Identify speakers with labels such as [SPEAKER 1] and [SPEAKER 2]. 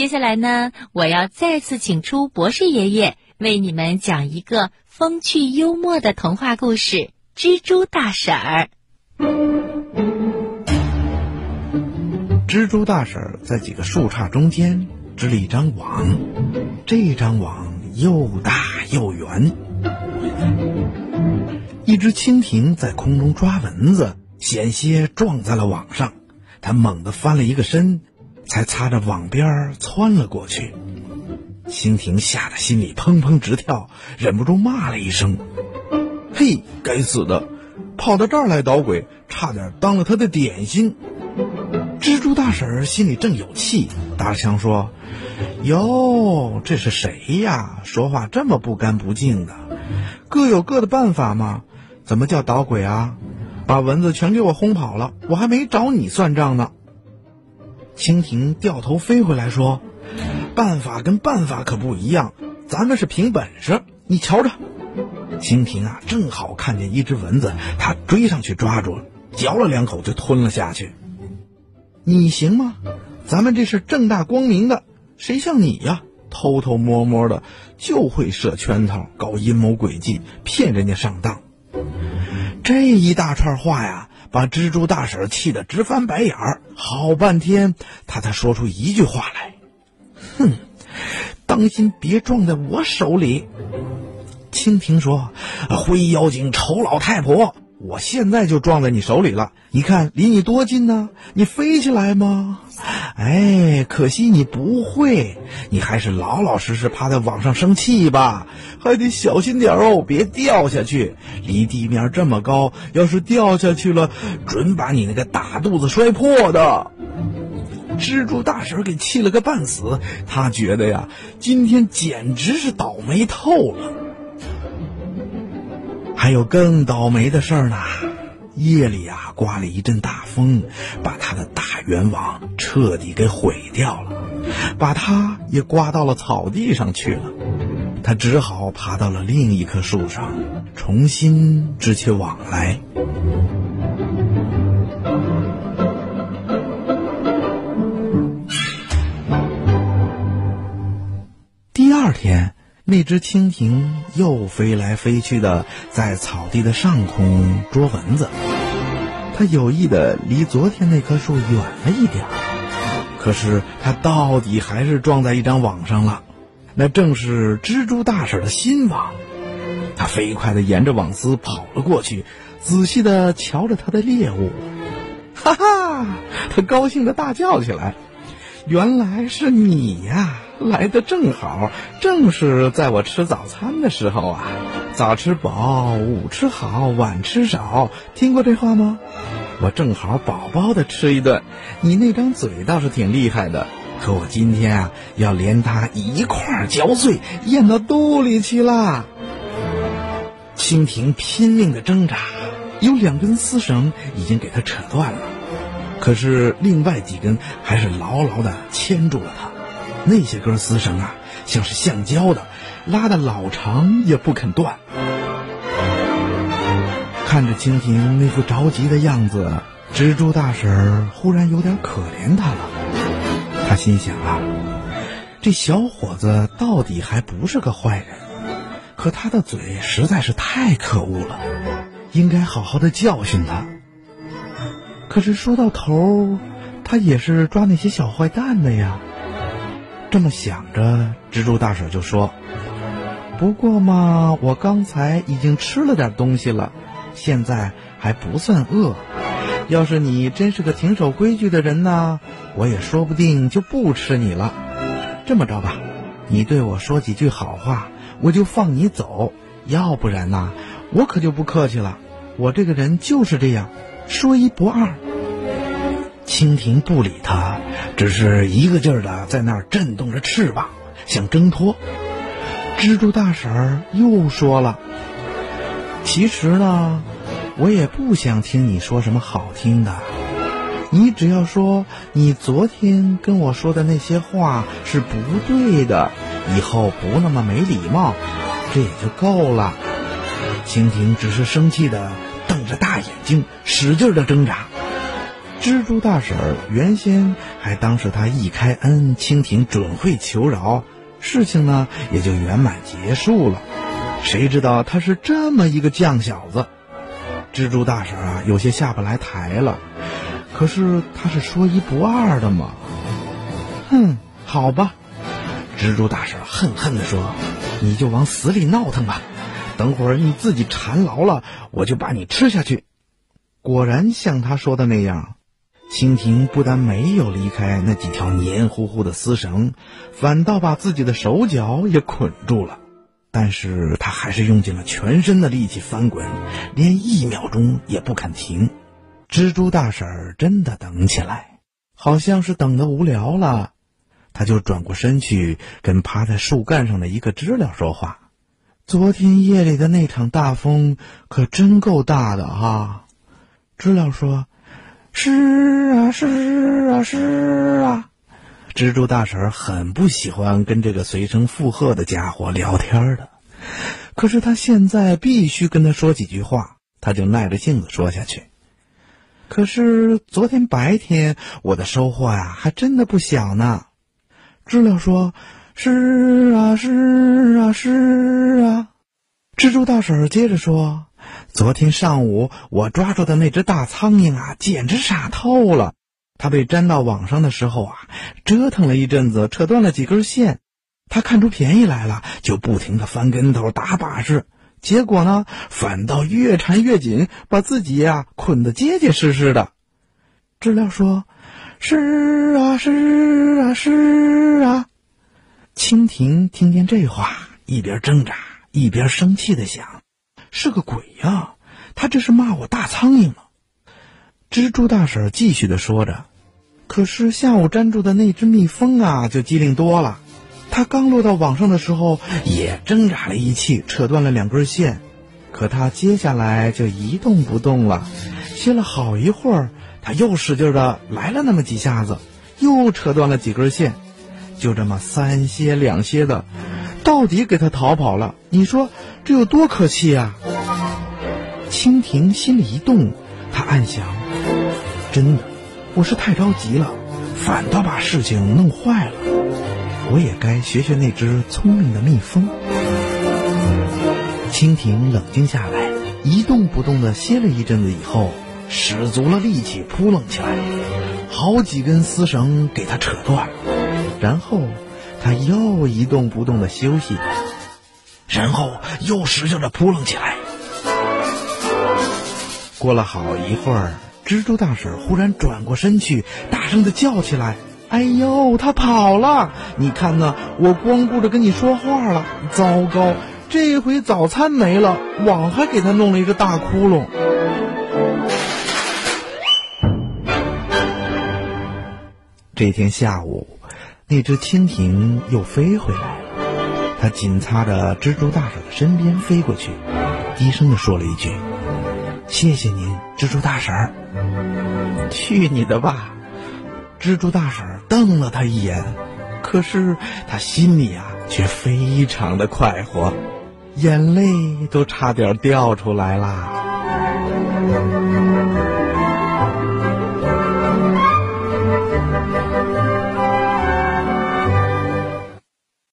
[SPEAKER 1] 接下来呢，我要再次请出博士爷爷，为你们讲一个风趣幽默的童话故事《蜘蛛大婶儿》。
[SPEAKER 2] 蜘蛛大婶儿在几个树杈中间织了一张网，这张网又大又圆。一只蜻蜓在空中抓蚊子，险些撞在了网上，它猛地翻了一个身，才擦着网边儿窜了过去。蜻蜓吓得心里砰砰直跳，忍不住骂了一声：“嘿，该死的，跑到这儿来捣鬼，差点当了他的点心。”蜘蛛大婶心里正有气，搭腔说：“哟，这是谁呀？说话这么不干不净的，各有各的办法嘛。怎么叫捣鬼啊？把蚊子全给我轰跑了，我还没找你算账呢。”蜻蜓掉头飞回来说：“办法跟办法可不一样，咱们是凭本事，你瞧着。”蜻蜓啊，正好看见一只蚊子，它追上去抓住，嚼了两口就吞了下去。你行吗？咱们这是正大光明的，谁像你呀？偷偷摸摸的就会设圈套、搞阴谋诡计，骗人家上当。这一大串话呀，把蜘蛛大婶气得直翻白眼儿，好半天，她才说出一句话来：“哼，当心别撞在我手里。”蜻蜓说：“灰妖精、丑老太婆。”我现在就撞在你手里了，你看离你多近呢？你飞起来吗？哎，可惜你不会，你还是老老实实趴在网上生气吧，还得小心点哦，别掉下去。离地面这么高，要是掉下去了，准把你那个大肚子摔破的。蜘蛛大婶给气了个半死，他觉得呀，今天简直是倒霉透了。还有更倒霉的事儿呢！夜里呀，刮了一阵大风，把他的大圆网彻底给毁掉了，把他也刮到了草地上去了。他只好爬到了另一棵树上，重新织起网来。第二天。那只蜻蜓又飞来飞去的，在草地的上空捉蚊子。它有意的离昨天那棵树远了一点可是它到底还是撞在一张网上了。那正是蜘蛛大婶的新网。它飞快的沿着网丝跑了过去，仔细的瞧着它的猎物。哈哈，它高兴的大叫起来：“原来是你呀！” 来的正好，正是在我吃早餐的时候啊！早吃饱，午吃好，晚吃少，听过这话吗？我正好饱饱的吃一顿。你那张嘴倒是挺厉害的，可我今天啊，要连它一块嚼碎，咽到肚里去了。蜻蜓拼命的挣扎，有两根丝绳已经给它扯断了，可是另外几根还是牢牢的牵住了它。那些根丝绳啊，像是橡胶的，拉的老长也不肯断。看着蜻蜓那副着急的样子，蜘蛛大婶儿忽然有点可怜他了。他心想啊，这小伙子到底还不是个坏人，可他的嘴实在是太可恶了，应该好好的教训他。可是说到头，他也是抓那些小坏蛋的呀。这么想着，蜘蛛大婶就说：“不过嘛，我刚才已经吃了点东西了，现在还不算饿。要是你真是个挺守规矩的人呢，我也说不定就不吃你了。这么着吧，你对我说几句好话，我就放你走；要不然呢，我可就不客气了。我这个人就是这样，说一不二。”蜻蜓不理他，只是一个劲儿的在那儿震动着翅膀，想挣脱。蜘蛛大婶儿又说了：“其实呢，我也不想听你说什么好听的。你只要说你昨天跟我说的那些话是不对的，以后不那么没礼貌，这也就够了。”蜻蜓只是生气的瞪着大眼睛，使劲的挣扎。蜘蛛大婶原先还当是他一开恩，蜻蜓准会求饶，事情呢也就圆满结束了。谁知道他是这么一个犟小子，蜘蛛大婶啊有些下不来台了。可是他是说一不二的嘛。哼，好吧，蜘蛛大婶恨恨地说：“你就往死里闹腾吧，等会儿你自己缠牢了，我就把你吃下去。”果然像他说的那样。蜻蜓不但没有离开那几条黏糊糊的丝绳，反倒把自己的手脚也捆住了。但是他还是用尽了全身的力气翻滚，连一秒钟也不肯停。蜘蛛大婶儿真的等起来，好像是等得无聊了，他就转过身去跟趴在树干上的一个知了说话：“昨天夜里的那场大风可真够大的哈。”知了说。是啊，是啊，是啊，蜘蛛大婶很不喜欢跟这个随声附和的家伙聊天的，可是他现在必须跟他说几句话，他就耐着性子说下去。可是昨天白天我的收获呀，还真的不小呢。知了说：“是啊，是啊，是啊。”蜘蛛大婶接着说。昨天上午我抓住的那只大苍蝇啊，简直傻透了。它被粘到网上的时候啊，折腾了一阵子，扯断了几根线。它看出便宜来了，就不停的翻跟头、打把式。结果呢，反倒越缠越紧，把自己呀捆得结结实实的。知了说：“是啊，是啊，是啊。”蜻蜓听见这话，一边挣扎一边生气的想。是个鬼呀！他这是骂我大苍蝇呢。蜘蛛大婶继续的说着，可是下午粘住的那只蜜蜂啊，就机灵多了。它刚落到网上的时候，也挣扎了一气，扯断了两根线。可它接下来就一动不动了。歇了好一会儿，它又使劲的来了那么几下子，又扯断了几根线。就这么三歇两歇的。到底给他逃跑了，你说这有多可气啊！蜻蜓心里一动，他暗想：真的，我是太着急了，反倒把事情弄坏了。我也该学学那只聪明的蜜蜂。蜻蜓冷静下来，一动不动的歇了一阵子以后，使足了力气扑棱起来，好几根丝绳给它扯断，然后。他又一动不动的休息，然后又使劲的扑棱起来。过了好一会儿，蜘蛛大婶忽然转过身去，大声的叫起来：“哎呦，他跑了！你看呢，我光顾着跟你说话了。糟糕，这回早餐没了，网还给他弄了一个大窟窿。”这天下午。那只蜻蜓又飞回来了，它紧擦着蜘蛛大婶的身边飞过去，低声的说了一句：“谢谢您，蜘蛛大婶。”去你的吧！蜘蛛大婶瞪了他一眼，可是他心里啊却非常的快活，眼泪都差点掉出来啦。